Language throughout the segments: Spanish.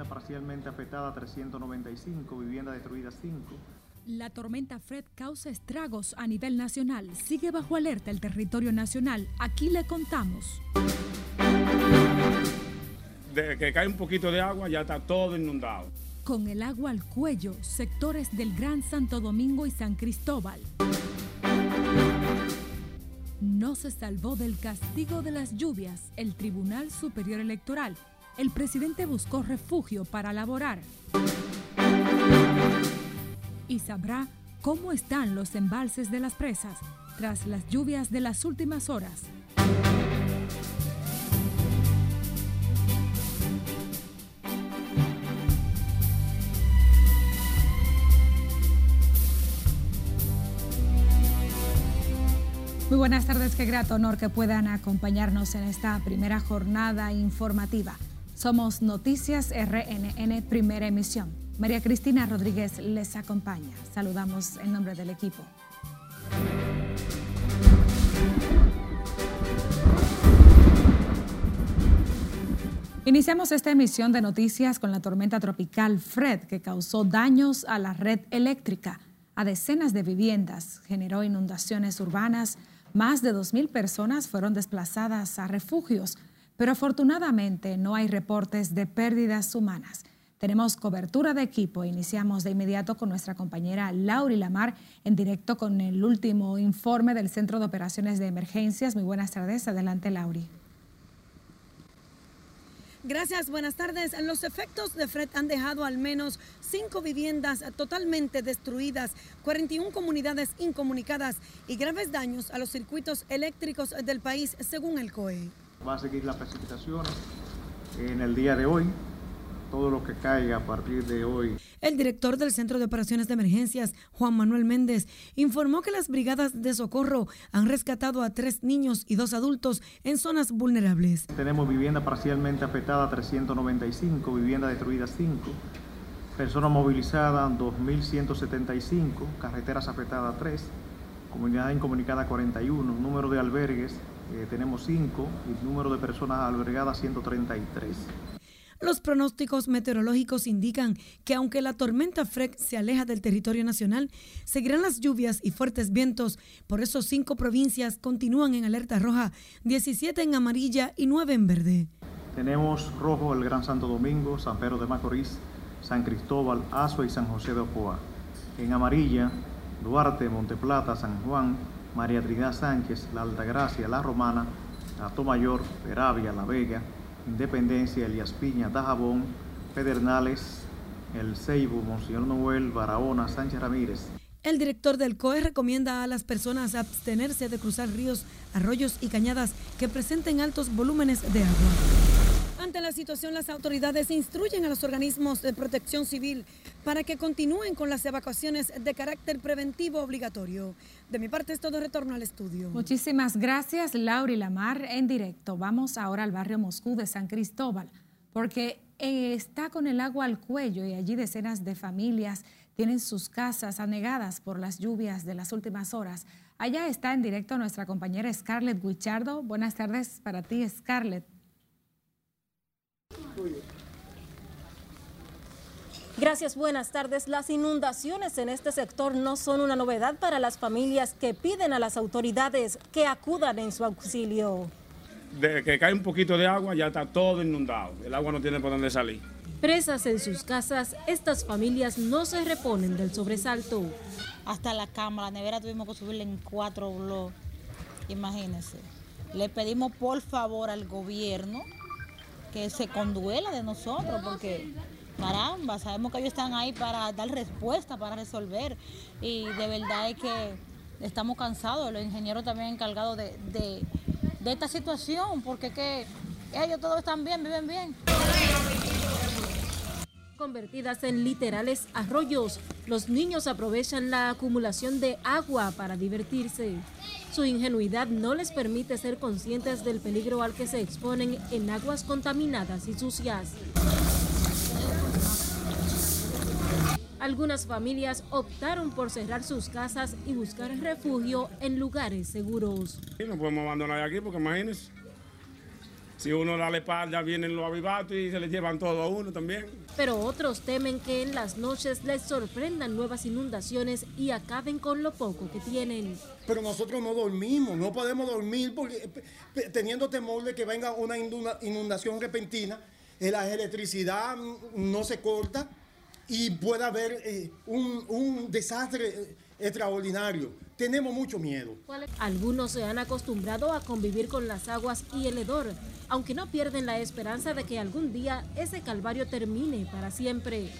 vivienda parcialmente afectada 395, vivienda destruida 5. La tormenta Fred causa estragos a nivel nacional. Sigue bajo alerta el territorio nacional. Aquí le contamos. De que cae un poquito de agua ya está todo inundado. Con el agua al cuello, sectores del Gran Santo Domingo y San Cristóbal. No se salvó del castigo de las lluvias el Tribunal Superior Electoral. El presidente buscó refugio para laborar. Y sabrá cómo están los embalses de las presas tras las lluvias de las últimas horas. Muy buenas tardes, qué grato honor que puedan acompañarnos en esta primera jornada informativa. Somos Noticias RNN Primera Emisión. María Cristina Rodríguez les acompaña. Saludamos en nombre del equipo. Iniciamos esta emisión de noticias con la tormenta tropical Fred que causó daños a la red eléctrica, a decenas de viviendas, generó inundaciones urbanas, más de 2.000 personas fueron desplazadas a refugios, pero afortunadamente no hay reportes de pérdidas humanas. Tenemos cobertura de equipo. Iniciamos de inmediato con nuestra compañera Lauri Lamar en directo con el último informe del Centro de Operaciones de Emergencias. Muy buenas tardes. Adelante, Lauri. Gracias, buenas tardes. Los efectos de Fred han dejado al menos cinco viviendas totalmente destruidas, 41 comunidades incomunicadas y graves daños a los circuitos eléctricos del país, según el COE. Va a seguir las precipitaciones en el día de hoy. Todo lo que caiga a partir de hoy. El director del Centro de Operaciones de Emergencias, Juan Manuel Méndez, informó que las brigadas de socorro han rescatado a tres niños y dos adultos en zonas vulnerables. Tenemos vivienda parcialmente afectada 395, vivienda destruida 5, personas movilizadas 2.175, carreteras afectadas 3, comunidad incomunicada 41, número de albergues eh, tenemos 5 y número de personas albergadas 133. Los pronósticos meteorológicos indican que aunque la tormenta Fred se aleja del territorio nacional, seguirán las lluvias y fuertes vientos. Por eso cinco provincias continúan en alerta roja, 17 en amarilla y 9 en verde. Tenemos rojo el Gran Santo Domingo, San Pedro de Macorís, San Cristóbal, Azua y San José de Ocoa. En amarilla, Duarte, Monteplata, San Juan, María Trinidad Sánchez, La Altagracia, La Romana, Mayor, Peravia, La Vega, Independencia, Elías Piña, Dajabón, Pedernales, El Ceibo, Monseñor Noel, Barahona, Sánchez Ramírez. El director del COE recomienda a las personas abstenerse de cruzar ríos, arroyos y cañadas que presenten altos volúmenes de agua. Ante la situación, las autoridades instruyen a los organismos de protección civil para que continúen con las evacuaciones de carácter preventivo obligatorio. De mi parte es todo retorno al estudio. Muchísimas gracias, Laura y Lamar, en directo. Vamos ahora al barrio Moscú de San Cristóbal, porque eh, está con el agua al cuello y allí decenas de familias tienen sus casas anegadas por las lluvias de las últimas horas. Allá está en directo nuestra compañera Scarlett Guichardo. Buenas tardes para ti, Scarlett. Gracias, buenas tardes. Las inundaciones en este sector no son una novedad para las familias que piden a las autoridades que acudan en su auxilio. De que cae un poquito de agua ya está todo inundado. El agua no tiene por dónde salir. Presas en sus casas, estas familias no se reponen del sobresalto. Hasta la cama, la nevera tuvimos que subirle en cuatro bloques. Imagínense. Le pedimos por favor al gobierno que se conduela de nosotros porque caramba, sabemos que ellos están ahí para dar respuesta, para resolver. Y de verdad es que estamos cansados, los ingenieros también encargados de, de, esta situación, porque que ellos todos están bien, viven bien. Convertidas en literales arroyos, los niños aprovechan la acumulación de agua para divertirse. Su ingenuidad no les permite ser conscientes del peligro al que se exponen en aguas contaminadas y sucias. Algunas familias optaron por cerrar sus casas y buscar refugio en lugares seguros. no podemos abandonar aquí porque imagínense, Si uno da la espalda, vienen los avivatos y se les llevan todo a uno también. Pero otros temen que en las noches les sorprendan nuevas inundaciones y acaben con lo poco que tienen. Pero nosotros no dormimos, no podemos dormir porque, teniendo temor de que venga una inundación repentina, eh, la electricidad no se corta y pueda haber eh, un, un desastre eh, extraordinario. Tenemos mucho miedo. Algunos se han acostumbrado a convivir con las aguas y el hedor, aunque no pierden la esperanza de que algún día ese calvario termine para siempre.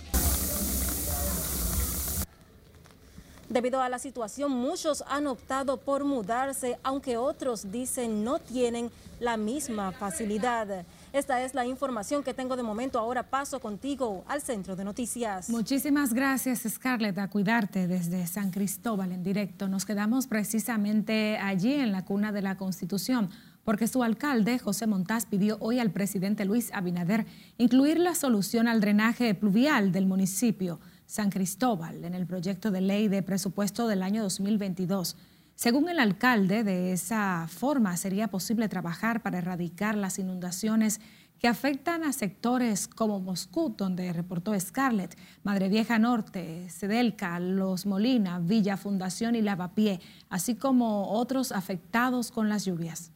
Debido a la situación, muchos han optado por mudarse, aunque otros dicen no tienen la misma facilidad. Esta es la información que tengo de momento. Ahora paso contigo al centro de noticias. Muchísimas gracias, Scarlett, a cuidarte desde San Cristóbal en directo. Nos quedamos precisamente allí en la cuna de la Constitución porque su alcalde, José Montaz, pidió hoy al presidente Luis Abinader incluir la solución al drenaje pluvial del municipio San Cristóbal en el proyecto de ley de presupuesto del año 2022. Según el alcalde, de esa forma sería posible trabajar para erradicar las inundaciones que afectan a sectores como Moscú, donde reportó Scarlett, Madre Vieja Norte, Sedelca, Los Molina, Villa Fundación y Lavapié, así como otros afectados con las lluvias.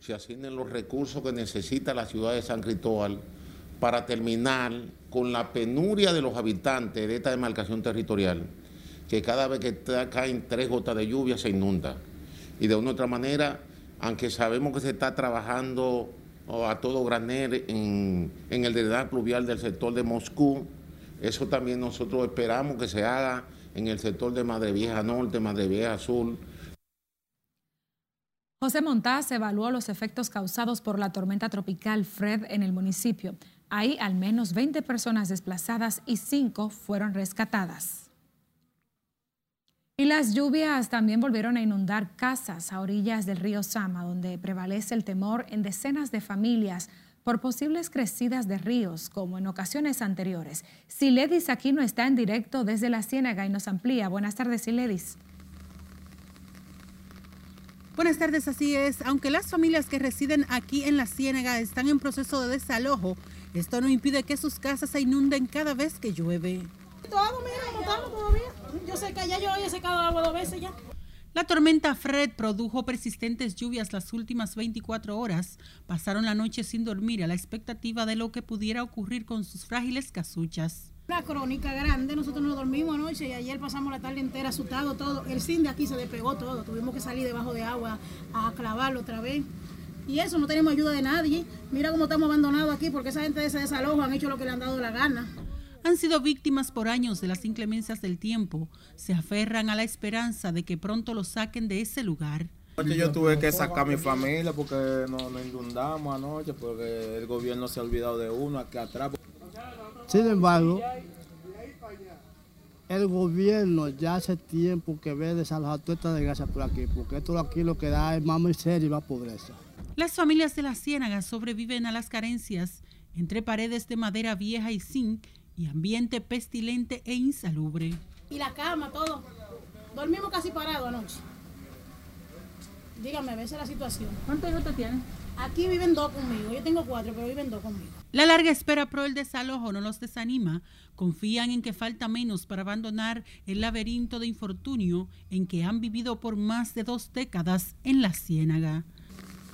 Se asignen los recursos que necesita la ciudad de San Cristóbal para terminar con la penuria de los habitantes de esta demarcación territorial que cada vez que caen tres gotas de lluvia se inunda. Y de una u otra manera, aunque sabemos que se está trabajando oh, a todo granel en, el drenaje pluvial del sector de Moscú, eso también nosotros esperamos que se haga en el sector de Madre Vieja Norte, Madre Vieja Sur. José Montaz evaluó los efectos causados por la tormenta tropical Fred en el municipio. Hay al menos 20 personas desplazadas y 5 fueron rescatadas. Y las lluvias también volvieron a inundar casas a orillas del río Sama, donde prevalece el temor en decenas de familias por posibles crecidas de ríos, como en ocasiones anteriores. Siledis no está en directo desde la Ciénaga y nos amplía. Buenas tardes, Siledis. Buenas tardes, así es. Aunque las familias que residen aquí en la Ciénaga están en proceso de desalojo, esto no impide que sus casas se inunden cada vez que llueve. Todo, mira, todavía. Yo sé que ya yo he secado agua dos veces ya. La tormenta Fred produjo persistentes lluvias las últimas 24 horas. Pasaron la noche sin dormir a la expectativa de lo que pudiera ocurrir con sus frágiles casuchas. Una crónica grande, nosotros no dormimos anoche y ayer pasamos la tarde entera asustado todo. El cine de aquí se despegó todo, tuvimos que salir debajo de agua a clavarlo otra vez. Y eso, no tenemos ayuda de nadie. Mira cómo estamos abandonados aquí porque esa gente de ese desalojo han hecho lo que le han dado la gana han sido víctimas por años de las inclemencias del tiempo. Se aferran a la esperanza de que pronto los saquen de ese lugar. Yo tuve que sacar a mi familia porque nos, inundamos anoche, porque el gobierno se ha olvidado de uno aquí atrás. Sin embargo, el gobierno ya hace tiempo que ve desalojar toda esta desgracia por aquí, porque esto aquí lo que da es más miseria y más pobreza. Las familias de la Ciénaga sobreviven a las carencias entre paredes de madera vieja y zinc y ambiente pestilente e insalubre. Y la cama, todo. Dormimos casi parados anoche. Dígame, a veces la situación. ¿Cuántos hijos te tienen? Aquí viven dos conmigo. Yo tengo cuatro, pero viven dos conmigo. La larga espera pro el desalojo no los desanima. Confían en que falta menos para abandonar el laberinto de infortunio en que han vivido por más de dos décadas en la Ciénaga.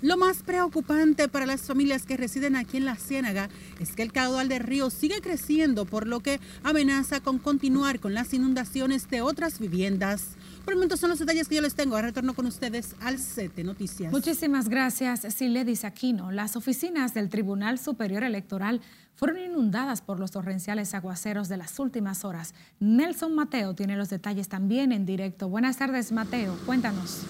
Lo más preocupante para las familias que residen aquí en la Ciénaga es que el caudal del río sigue creciendo, por lo que amenaza con continuar con las inundaciones de otras viviendas. Por el momento son los detalles que yo les tengo. retorno con ustedes al CT Noticias. Muchísimas gracias, Siledis Aquino. Las oficinas del Tribunal Superior Electoral fueron inundadas por los torrenciales aguaceros de las últimas horas. Nelson Mateo tiene los detalles también en directo. Buenas tardes, Mateo. Cuéntanos.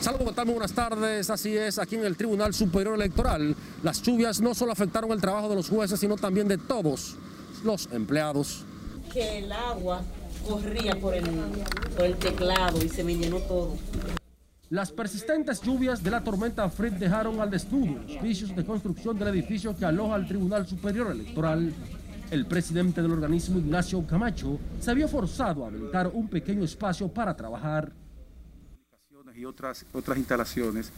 Saludos, ¿qué Muy buenas tardes. Así es, aquí en el Tribunal Superior Electoral, las lluvias no solo afectaron el trabajo de los jueces, sino también de todos los empleados. Que el agua corría por el, por el teclado y se me llenó todo. Las persistentes lluvias de la tormenta Fred dejaron al desnudo los vicios de construcción del edificio que aloja al Tribunal Superior Electoral. El presidente del organismo, Ignacio Camacho, se vio forzado a habilitar un pequeño espacio para trabajar y otras, otras instalaciones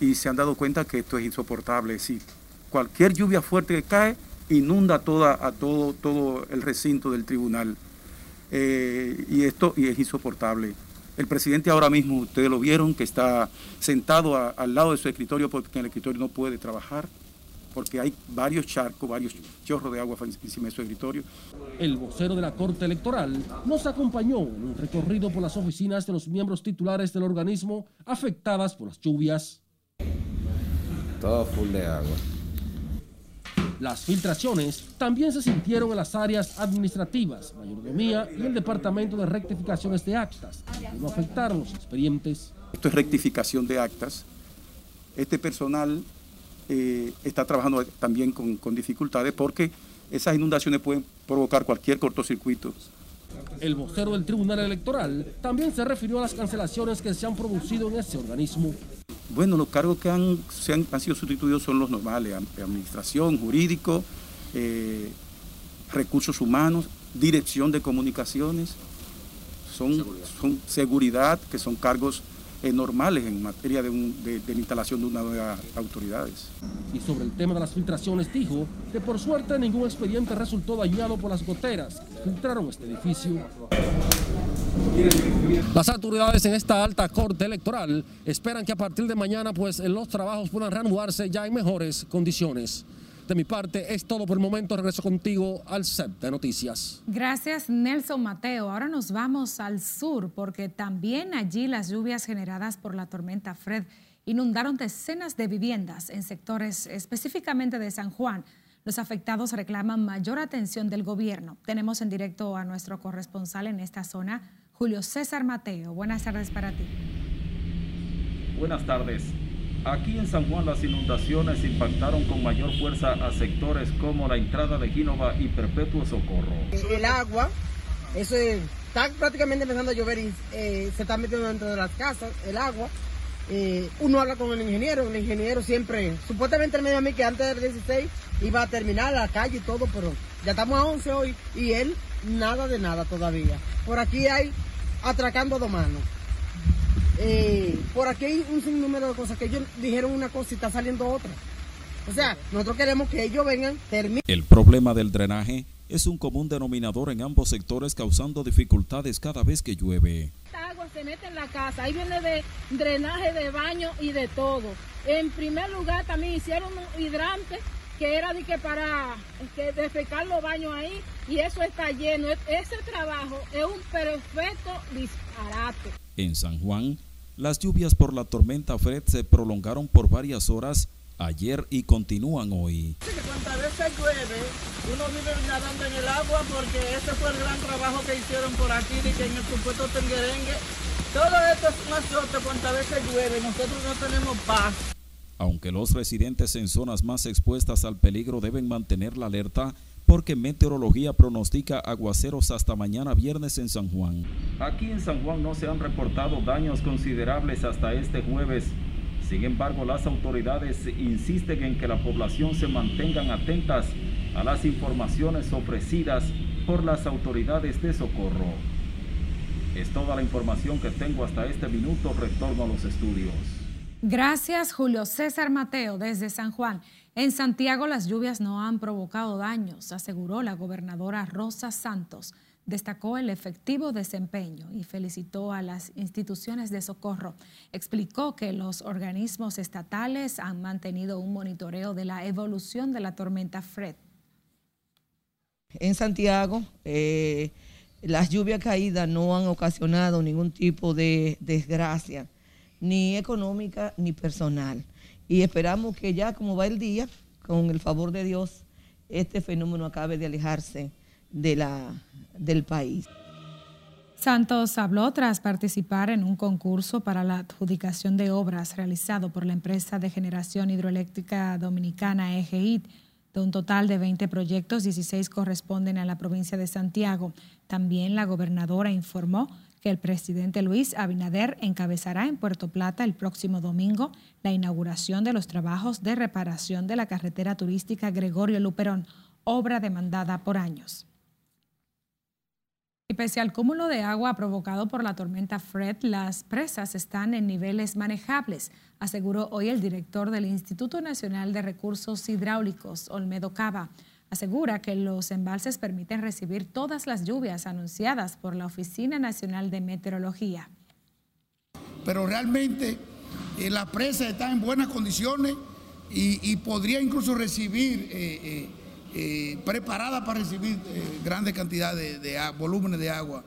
y se han dado cuenta que esto es insoportable. Si cualquier lluvia fuerte que cae, inunda toda, a todo, todo el recinto del tribunal. Eh, y esto y es insoportable. El presidente ahora mismo, ustedes lo vieron, que está sentado al lado de su escritorio porque en el escritorio no puede trabajar, porque hay varios charcos, varios chorros de agua encima de su escritorio. El vocero de la Corte Electoral nos acompañó en un recorrido por las oficinas de los miembros titulares del organismo afectadas por las lluvias. Todo full de agua. Las filtraciones también se sintieron en las áreas administrativas, mayordomía y el departamento de rectificaciones de actas, que no afectaron los expedientes. Esto es rectificación de actas. Este personal eh, está trabajando también con, con dificultades porque esas inundaciones pueden provocar cualquier cortocircuito. El vocero del Tribunal Electoral también se refirió a las cancelaciones que se han producido en ese organismo bueno, los cargos que han, sido sustituidos son los normales, administración, jurídico, eh, recursos humanos, dirección de comunicaciones, son seguridad. que son cargos eh, normales en materia de, la instalación de una nueva autoridades. Y sobre el tema de las filtraciones dijo que por suerte ningún expediente resultó dañado por las goteras que filtraron este edificio. Las autoridades en esta alta corte electoral esperan que a partir de mañana pues los trabajos puedan reanudarse ya en mejores condiciones. De mi parte es todo por el momento. Regreso contigo al set de noticias. Gracias Nelson Mateo. Ahora nos vamos al sur porque también allí las lluvias generadas por la tormenta Fred inundaron decenas de viviendas en sectores específicamente de San Juan. Los afectados reclaman mayor atención del gobierno. Tenemos en directo a nuestro corresponsal en esta zona, Julio César Mateo. Buenas tardes para ti. Buenas tardes. Aquí en San Juan las inundaciones impactaron con mayor fuerza a sectores como la entrada de Gínova y Perpetuo Socorro. El agua, eso está prácticamente empezando a llover y eh, se está metiendo dentro de las casas, el agua. Eh, uno habla con el ingeniero, el ingeniero siempre, supuestamente el medio a mí que antes del 16 iba a terminar la calle y todo, pero ya estamos a 11 hoy y él nada de nada todavía. Por aquí hay atracando dos manos. Eh, por aquí hay un sinnúmero de cosas que ellos dijeron una cosa y está saliendo otra. O sea, nosotros queremos que ellos vengan, terminen. El problema del drenaje es un común denominador en ambos sectores causando dificultades cada vez que llueve. Esta agua se mete en la casa, ahí viene de drenaje de baño y de todo. En primer lugar también hicieron un hidrante que era de que para que defecar los baños ahí y eso está lleno. Ese trabajo es un perfecto disparate. En San Juan, las lluvias por la tormenta Fred se prolongaron por varias horas ayer y continúan hoy. Cuantas veces llueve, uno vive nadando en el agua porque ese fue el gran trabajo que hicieron por aquí y que en el supuesto Tenguerengue. Todo esto es un azote cuantas veces llueve, nosotros no tenemos paz. Aunque los residentes en zonas más expuestas al peligro deben mantener la alerta porque meteorología pronostica aguaceros hasta mañana viernes en San Juan. Aquí en San Juan no se han reportado daños considerables hasta este jueves. Sin embargo, las autoridades insisten en que la población se mantengan atentas a las informaciones ofrecidas por las autoridades de socorro. Es toda la información que tengo hasta este minuto. Retorno a los estudios. Gracias, Julio César Mateo, desde San Juan. En Santiago las lluvias no han provocado daños, aseguró la gobernadora Rosa Santos. Destacó el efectivo desempeño y felicitó a las instituciones de socorro. Explicó que los organismos estatales han mantenido un monitoreo de la evolución de la tormenta Fred. En Santiago, eh, las lluvias caídas no han ocasionado ningún tipo de desgracia ni económica ni personal. Y esperamos que ya como va el día, con el favor de Dios, este fenómeno acabe de alejarse de la, del país. Santos habló tras participar en un concurso para la adjudicación de obras realizado por la empresa de generación hidroeléctrica dominicana EGIT. De un total de 20 proyectos, 16 corresponden a la provincia de Santiago. También la gobernadora informó que el presidente Luis Abinader encabezará en Puerto Plata el próximo domingo la inauguración de los trabajos de reparación de la carretera turística Gregorio Luperón, obra demandada por años. Y pese cúmulo de agua provocado por la tormenta Fred, las presas están en niveles manejables, aseguró hoy el director del Instituto Nacional de Recursos Hidráulicos, Olmedo Cava. Asegura que los embalses permiten recibir todas las lluvias anunciadas por la Oficina Nacional de Meteorología. Pero realmente eh, la presa está en buenas condiciones y, podría incluso recibir... Eh, eh, eh, preparada para recibir eh, grandes cantidades de, volúmenes de agua,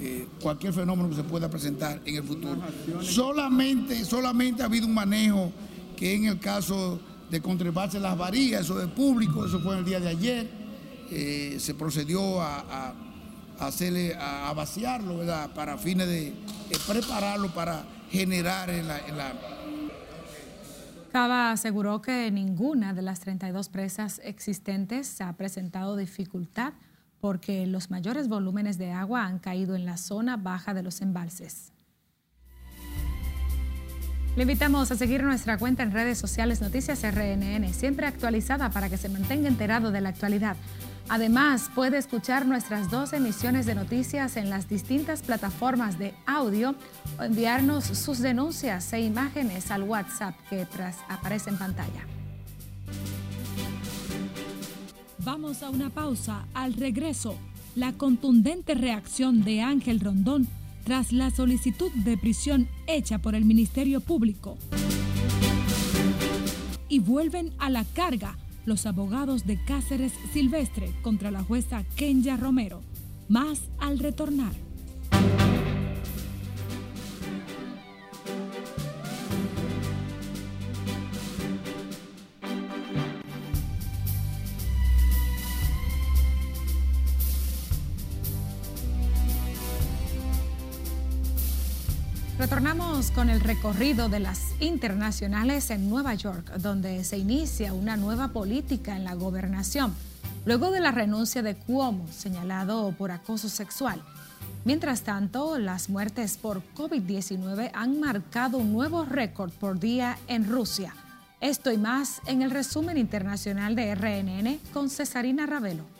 eh, cualquier fenómeno que se pueda presentar en el futuro. Solamente, solamente ha habido un manejo que en el caso de conservarse las varillas, eso de público, eso fue en el día de ayer, se procedió a, hacerle, a, vaciarlo. Para fines de prepararlo para generar en la Cava aseguró que ninguna de las 32 presas existentes ha presentado dificultad porque los mayores volúmenes de agua han caído en la zona baja de los embalses. Le invitamos a seguir nuestra cuenta en redes sociales Noticias RNN, siempre actualizada para que se mantenga enterado de la actualidad. Además, puede escuchar nuestras dos emisiones de noticias en las distintas plataformas de audio o enviarnos sus denuncias e imágenes al WhatsApp que aparece en pantalla. Vamos a una pausa. Al regreso, la contundente reacción de Ángel Rondón tras la solicitud de prisión hecha por el Ministerio Público. Y vuelven a la carga los abogados de Cáceres Silvestre contra la jueza Kenya Romero. Más al retornar. Retornamos con el recorrido de las internacionales en Nueva York, donde se inicia una nueva política en la gobernación, luego de la renuncia de Cuomo, señalado por acoso sexual. Mientras tanto, las muertes por COVID-19 han marcado un nuevo récord por día en Rusia. Esto y más en el resumen internacional de RNN con Cesarina Ravelo.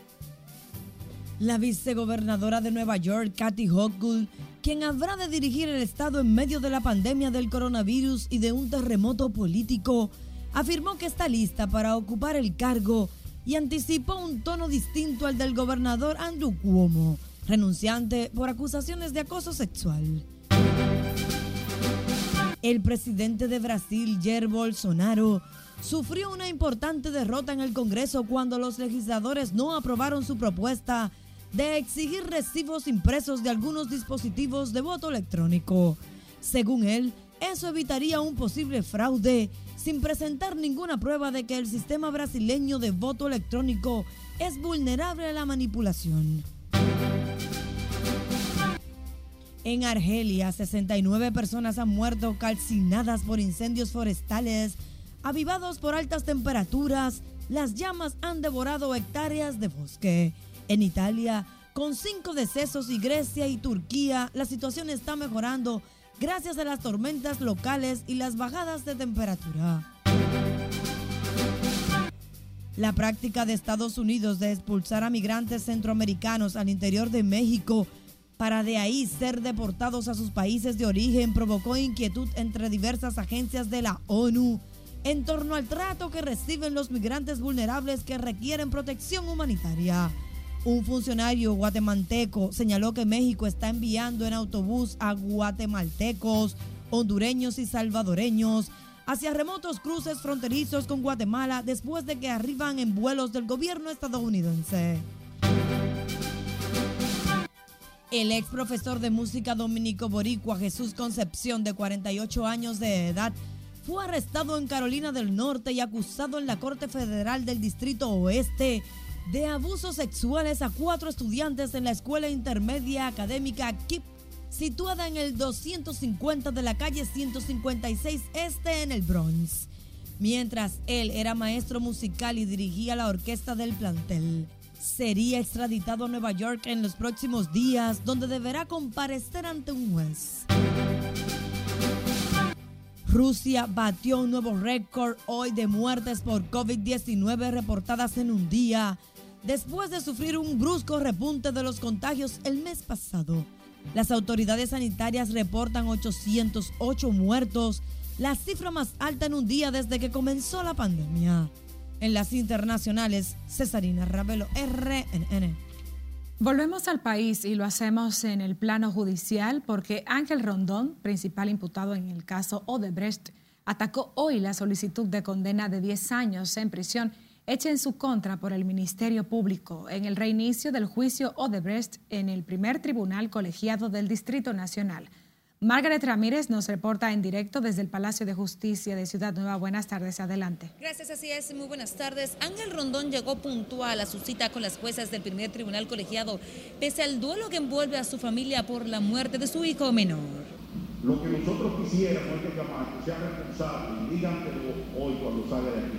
La vicegobernadora de Nueva York, Kathy Hochul, quien habrá de dirigir el Estado en medio de la pandemia del coronavirus y de un terremoto político, afirmó que está lista para ocupar el cargo y anticipó un tono distinto al del gobernador Andrew Cuomo, renunciante por acusaciones de acoso sexual. El presidente de Brasil, Jair Bolsonaro, sufrió una importante derrota en el Congreso cuando los legisladores no aprobaron su propuesta de exigir recibos impresos de algunos dispositivos de voto electrónico. Según él, eso evitaría un posible fraude sin presentar ninguna prueba de que el sistema brasileño de voto electrónico es vulnerable a la manipulación. En Argelia, 69 personas han muerto calcinadas por incendios forestales. Avivados por altas temperaturas, las llamas han devorado hectáreas de bosque. En Italia, con cinco decesos y Grecia y Turquía, la situación está mejorando gracias a las tormentas locales y las bajadas de temperatura. La práctica de Estados Unidos de expulsar a migrantes centroamericanos al interior de México para de ahí ser deportados a sus países de origen provocó inquietud entre diversas agencias de la ONU en torno al trato que reciben los migrantes vulnerables que requieren protección humanitaria. Un funcionario guatemalteco señaló que México está enviando en autobús a guatemaltecos, hondureños y salvadoreños hacia remotos cruces fronterizos con Guatemala después de que arriban en vuelos del gobierno estadounidense. El ex profesor de música dominico boricua Jesús Concepción, de 48 años de edad, fue arrestado en Carolina del Norte y acusado en la Corte Federal del Distrito Oeste de abusos sexuales a cuatro estudiantes en la escuela intermedia académica KIP, situada en el 250 de la calle 156 Este en el Bronx, mientras él era maestro musical y dirigía la orquesta del plantel. Sería extraditado a Nueva York en los próximos días, donde deberá comparecer ante un juez. Rusia batió un nuevo récord hoy de muertes por COVID-19 reportadas en un día después de sufrir un brusco repunte de los contagios el mes pasado. Las autoridades sanitarias reportan 808 muertos, la cifra más alta en un día desde que comenzó la pandemia. En las internacionales, Cesarina Ravelo, RNN. Volvemos al país y lo hacemos en el plano judicial porque Ángel Rondón, principal imputado en el caso Odebrecht, atacó hoy la solicitud de condena de 10 años en prisión hecha en su contra por el Ministerio Público en el reinicio del juicio Odebrecht en el primer tribunal colegiado del Distrito Nacional. Margaret Ramírez nos reporta en directo desde el Palacio de Justicia de Ciudad Nueva. Buenas tardes, adelante. Gracias, así es. Muy buenas tardes. Ángel Rondón llegó puntual a su cita con las juezas del primer tribunal colegiado, pese al duelo que envuelve a su familia por la muerte de su hijo menor. Lo que nosotros quisiéramos es que Camacho sea responsable y digan hoy cuando salga de aquí,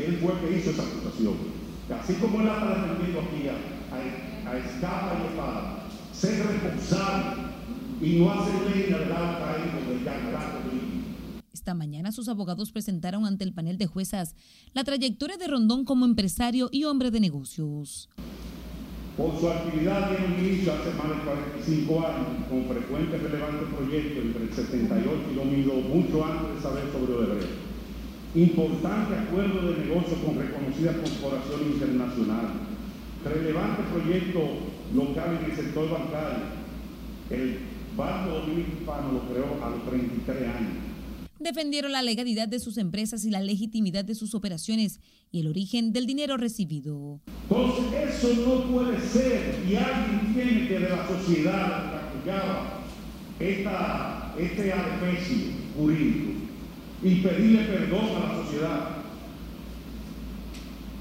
que él fue el que hizo esa acusación. Así como él ha defendido aquí a, a escapa y espada, ser responsable y no hacer del alta del esta mañana sus abogados presentaron ante el panel de juezas la trayectoria de Rondón como empresario y hombre de negocios. Por su actividad un inicio hace más de 45 años, con frecuentes relevantes proyectos entre el 78 y 2002, mucho antes de saber sobre Odebrecht. Importante acuerdo de negocio con reconocidas corporaciones internacionales. Relevante proyecto local en el sector bancario. El Banco Dominicano lo creó a los 33 años. Defendieron la legalidad de sus empresas y la legitimidad de sus operaciones y el origen del dinero recibido. Entonces, eso no puede ser y alguien tiene que de la sociedad que apoyaba esta, este adefesio jurídico y pedirle perdón a la sociedad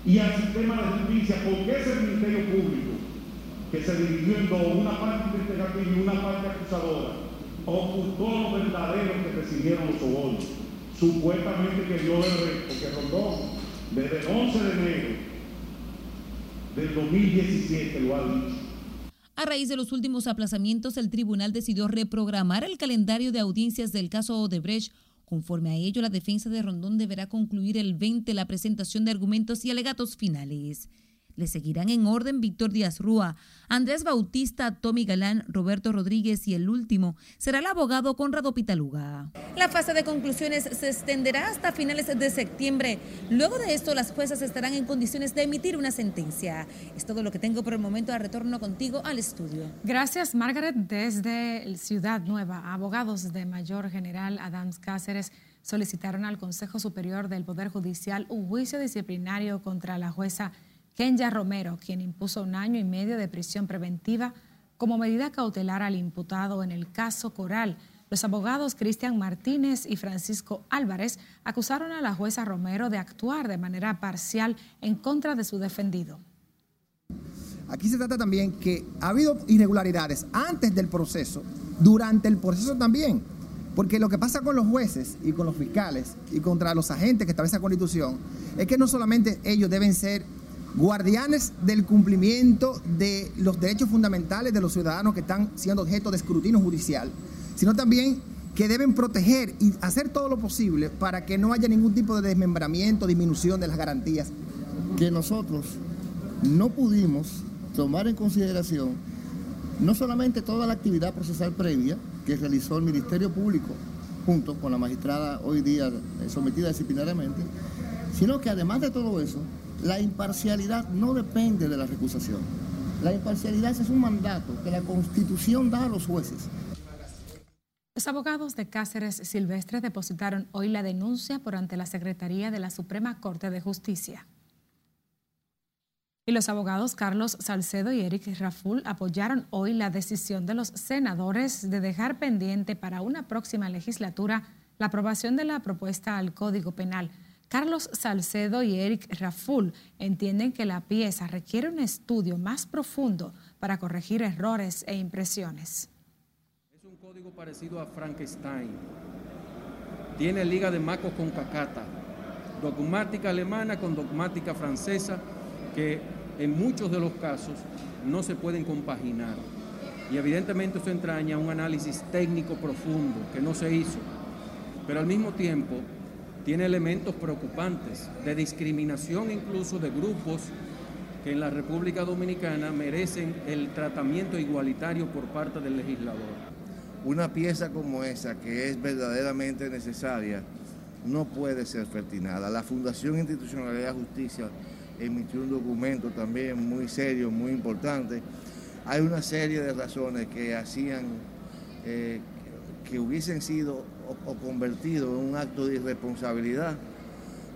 y al sistema de justicia, porque es el Ministerio Público que se dividió en dos, una parte investigativa y una parte acusadora, ocultó los verdaderos que recibieron los sobornos. Supuestamente que dio el resto, que desde el 11 de enero del 2017, lo ha dicho. A raíz de los últimos aplazamientos, el tribunal decidió reprogramar el calendario de audiencias del caso Odebrecht. Conforme a ello, la defensa de Rondón deberá concluir el 20 la presentación de argumentos y alegatos finales. Le seguirán en orden Víctor Díaz Rúa, Andrés Bautista, Tommy Galán, Roberto Rodríguez y el último será el abogado Conrado Pitaluga. La fase de conclusiones se extenderá hasta finales de septiembre. Luego de esto, las juezas estarán en condiciones de emitir una sentencia. Es todo lo que tengo por el momento. A retorno contigo al estudio. Gracias, Margaret. Desde Ciudad Nueva, abogados de Mayor General Adams Cáceres solicitaron al Consejo Superior del Poder Judicial un juicio disciplinario contra la jueza Kenya Romero, quien impuso un año y medio de prisión preventiva como medida cautelar al imputado en el caso Coral. Los abogados Cristian Martínez y Francisco Álvarez acusaron a la jueza Romero de actuar de manera parcial en contra de su defendido. Aquí se trata también que ha habido irregularidades antes del proceso, durante el proceso también, porque lo que pasa con los jueces y con los fiscales y contra los agentes que establece la Constitución es que no solamente ellos deben ser guardianes del cumplimiento de los derechos fundamentales de los ciudadanos que están siendo objeto de escrutinio judicial, sino también que deben proteger y hacer todo lo posible para que no haya ningún tipo de desmembramiento, disminución de las garantías. Que nosotros no pudimos tomar en consideración no solamente toda la actividad procesal previa que realizó el Ministerio Público junto con la magistrada hoy día sometida disciplinariamente, sino que además de todo eso, la imparcialidad no depende de la recusación. La imparcialidad es un mandato que la Constitución da a los jueces. Los abogados de Cáceres Silvestre depositaron hoy la denuncia por ante la Secretaría de la Suprema Corte de Justicia. Y los abogados Carlos Salcedo y Eric Raful apoyaron hoy la decisión de los senadores de dejar pendiente para una próxima legislatura la aprobación de la propuesta al Código Penal Carlos Salcedo y Eric Raful entienden que la pieza requiere un estudio más profundo para corregir errores e impresiones. Es un código parecido a Frankenstein. Tiene liga de macos con cacata, dogmática alemana con dogmática francesa, que en muchos de los casos no se pueden compaginar. Y evidentemente eso entraña un análisis técnico profundo que no se hizo. Pero al mismo tiempo tiene elementos preocupantes de discriminación incluso de grupos que en la República Dominicana merecen el tratamiento igualitario por parte del legislador. Una pieza como esa, que es verdaderamente necesaria, no puede ser fertinada. La Fundación Institucionalidad Justicia emitió un documento también muy serio, muy importante. Hay una serie de razones que hacían eh, que hubiesen sido o, convertido en un acto de irresponsabilidad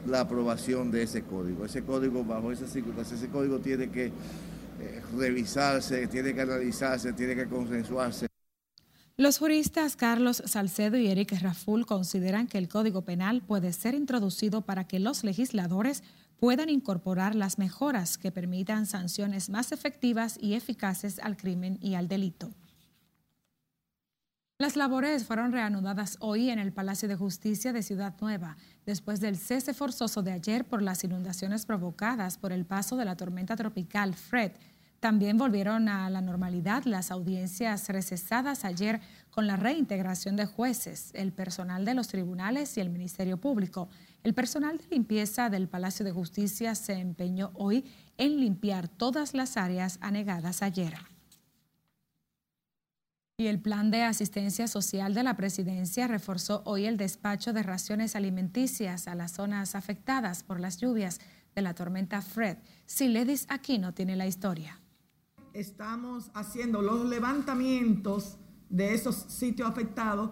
la aprobación de ese código. Ese código, bajo esas circunstancias, ese código tiene que eh, revisarse, tiene que analizarse, tiene que consensuarse. Los juristas Carlos Salcedo y Eric Raful consideran que el Código Penal puede ser introducido para que los legisladores puedan incorporar las mejoras que permitan sanciones más efectivas y eficaces al crimen y al delito. Las labores fueron reanudadas hoy en el Palacio de Justicia de Ciudad Nueva, después del cese forzoso de ayer por las inundaciones provocadas por el paso de la tormenta tropical Fred también volvieron a la normalidad las audiencias recesadas ayer con la reintegración de jueces, el personal de los tribunales y el Ministerio Público. El personal de limpieza del Palacio de Justicia se empeñó hoy en limpiar todas las áreas anegadas ayer. Y el plan de asistencia social de la presidencia reforzó hoy el despacho de raciones alimenticias a las zonas afectadas por las lluvias de la tormenta Fred. Siledis no tiene la historia estamos haciendo los levantamientos de esos sitios afectados.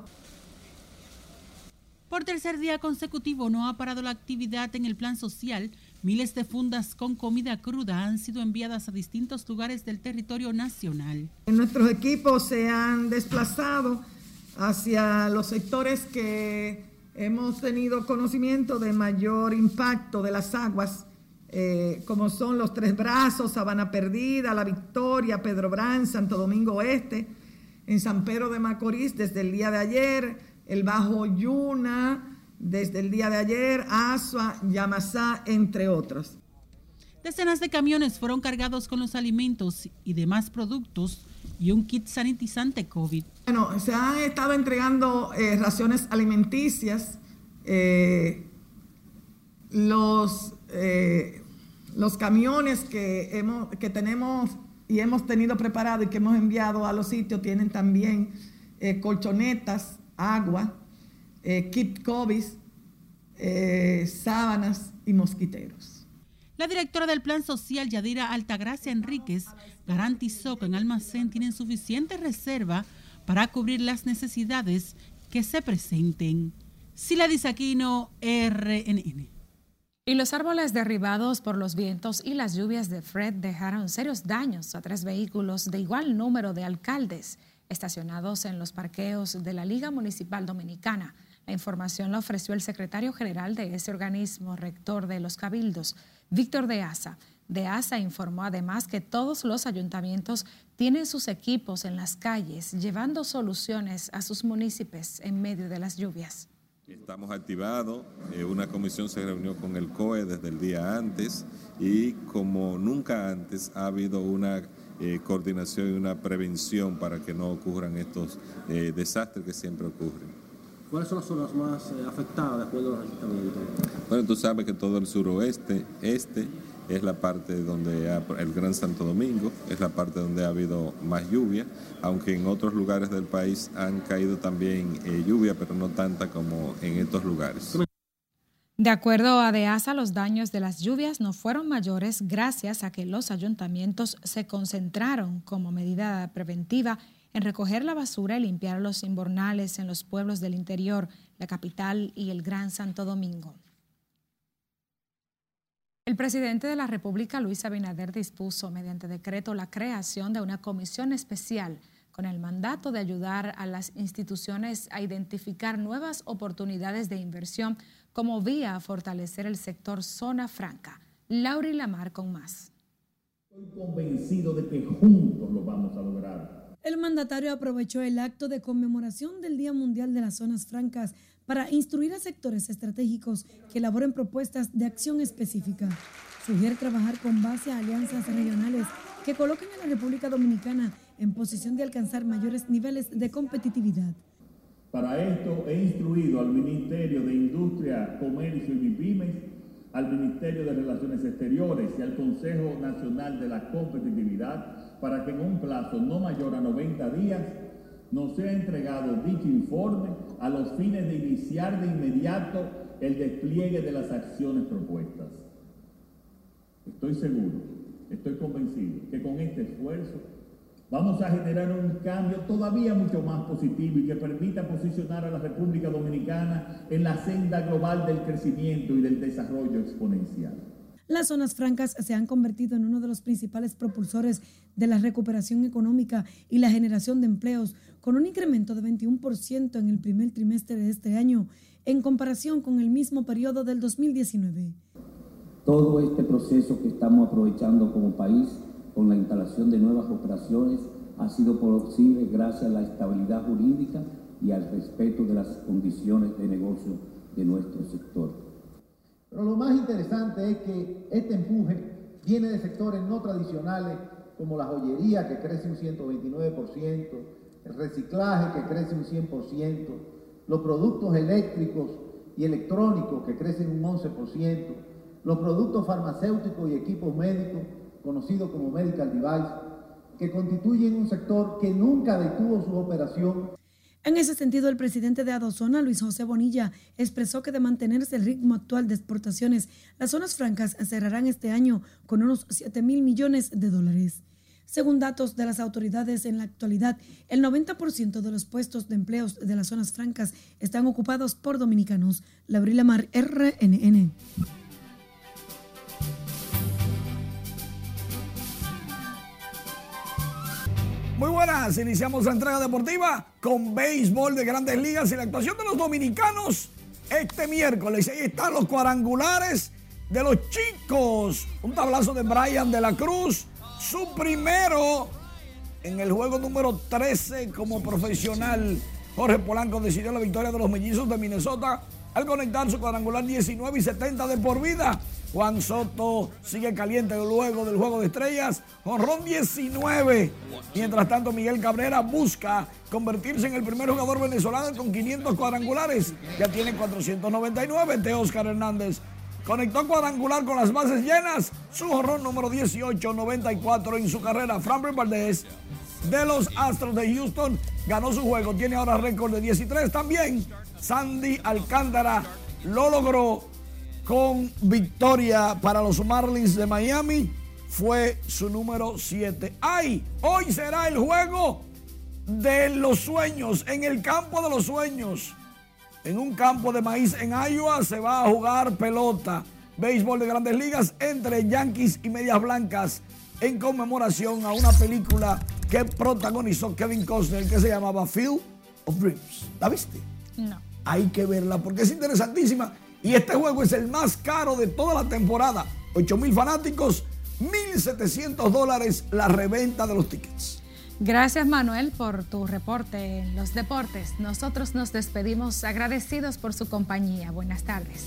Por tercer día consecutivo no ha parado la actividad en el plan social. Miles de fundas con comida cruda han sido enviadas a distintos lugares del territorio nacional. Nuestros equipos se han desplazado hacia los sectores que hemos tenido conocimiento de mayor impacto de las aguas eh, como son los Tres Brazos, Sabana Perdida, La Victoria, Pedro Brán, Santo Domingo Oeste, en San Pedro de Macorís desde el día de ayer, el Bajo Yuna desde el día de ayer, Asua, Yamasá, entre otros. Decenas de camiones fueron cargados con los alimentos y demás productos y un kit sanitizante COVID. Bueno, se han estado entregando eh, raciones alimenticias. Eh, los eh, los camiones que, hemos, que tenemos y hemos tenido preparado y que hemos enviado a los sitios tienen también colchonetas, agua, eh, kit COVID, sábanas y mosquiteros. La directora del Plan Social, Yadira Altagracia Enríquez, garantizó que en almacén tienen suficiente reserva para cubrir las necesidades que se presenten. Sila Aquino, RNN. Y los árboles derribados por los vientos y las lluvias de Fred dejaron serios daños a tres vehículos de igual número de alcaldes estacionados en los parqueos de la Liga Municipal Dominicana. La información la ofreció el secretario general de ese organismo, rector de los cabildos, Víctor de Asa. De Asa informó además que todos los ayuntamientos tienen sus equipos en las calles llevando soluciones a sus municipios en medio de las lluvias. Estamos activados, eh, una comisión se reunió con el COE desde el día antes y como nunca antes ha habido una eh, coordinación y una prevención para que no ocurran estos eh, desastres que siempre ocurren. ¿Cuáles son las zonas más afectadas de acuerdo a los ayuntamientos? Bueno, tú sabes que todo el suroeste, este, es la parte donde ha, el Gran Santo Domingo, es la parte donde ha habido más lluvia, aunque en otros lugares del país han caído también eh, lluvia, pero no tanta como en estos lugares. De acuerdo a DEASA, los daños de las lluvias no fueron mayores gracias a que los ayuntamientos se concentraron como medida preventiva en recoger la basura y limpiar los invernales en los pueblos del interior, la capital y el Gran Santo Domingo. El presidente de la República, Luis Abinader, dispuso mediante decreto la creación de una comisión especial con el mandato de ayudar a las instituciones a identificar nuevas oportunidades de inversión como vía a fortalecer el sector zona franca. Lauri Lamar con más. Estoy convencido de que juntos lo vamos a lograr. El mandatario aprovechó el acto de conmemoración del Día Mundial de las Zonas Francas para instruir a sectores estratégicos que elaboren propuestas de acción específica. Sugiere trabajar con base a alianzas regionales que coloquen a la República Dominicana en posición de alcanzar mayores niveles de competitividad. Para esto he instruido al Ministerio de Industria, Comercio y MIPIMES al Ministerio de Relaciones Exteriores y al Consejo Nacional de la Competitividad para que en un plazo no mayor a 90 días nos sea entregado dicho informe a los fines de iniciar de inmediato el despliegue de las acciones propuestas. Estoy seguro, estoy convencido que con este esfuerzo vamos a generar un cambio todavía mucho más positivo y que permita posicionar a la República Dominicana en la senda global del crecimiento y del desarrollo exponencial. Las zonas francas se han convertido en uno de los principales propulsores de la recuperación económica y la generación de empleos, con un incremento de 21% en el primer trimestre de este año en comparación con el mismo periodo del 2019. Todo este proceso que estamos aprovechando como país con la instalación de nuevas operaciones ha sido posible gracias a la estabilidad jurídica y al respeto de las condiciones de negocio de nuestro sector. Pero lo más interesante es que este empuje viene de sectores no tradicionales como la joyería que crece un 129%, el reciclaje que crece un 100%, los productos eléctricos y electrónicos que crecen un 11%, los productos farmacéuticos y equipos médicos, conocidos como medical device, que constituyen un sector que nunca detuvo su operación. En ese sentido, el presidente de Adozona, Luis José Bonilla, expresó que de mantenerse el ritmo actual de exportaciones, las zonas francas cerrarán este año con unos 7 mil millones de dólares. Según datos de las autoridades, en la actualidad, el 90% de los puestos de empleos de las zonas francas están ocupados por dominicanos. Labrila Mar, RNN. Muy buenas, iniciamos la entrega deportiva con béisbol de grandes ligas y la actuación de los dominicanos este miércoles. Ahí están los cuadrangulares de los chicos. Un tablazo de Brian de la Cruz su primero en el juego número 13 como profesional. Jorge Polanco decidió la victoria de los mellizos de Minnesota al conectar su cuadrangular 19 y 70 de por vida. Juan Soto sigue caliente luego del juego de estrellas, honrón 19. Mientras tanto, Miguel Cabrera busca convertirse en el primer jugador venezolano con 500 cuadrangulares. Ya tiene 499 de Oscar Hernández. Conectó cuadrangular con las bases llenas. Su horror número 18-94 en su carrera. Framber Valdez de los Astros de Houston ganó su juego. Tiene ahora récord de 13. También Sandy Alcántara lo logró con victoria para los Marlins de Miami. Fue su número 7. ¡Ay! Hoy será el juego de los sueños, en el campo de los sueños en un campo de maíz en Iowa se va a jugar pelota, béisbol de grandes ligas entre Yankees y Medias Blancas en conmemoración a una película que protagonizó Kevin Costner que se llamaba Field of Dreams. ¿La viste? No. Hay que verla porque es interesantísima y este juego es el más caro de toda la temporada. 8 mil fanáticos, 1.700 dólares la reventa de los tickets. Gracias Manuel por tu reporte en los deportes. Nosotros nos despedimos agradecidos por su compañía. Buenas tardes.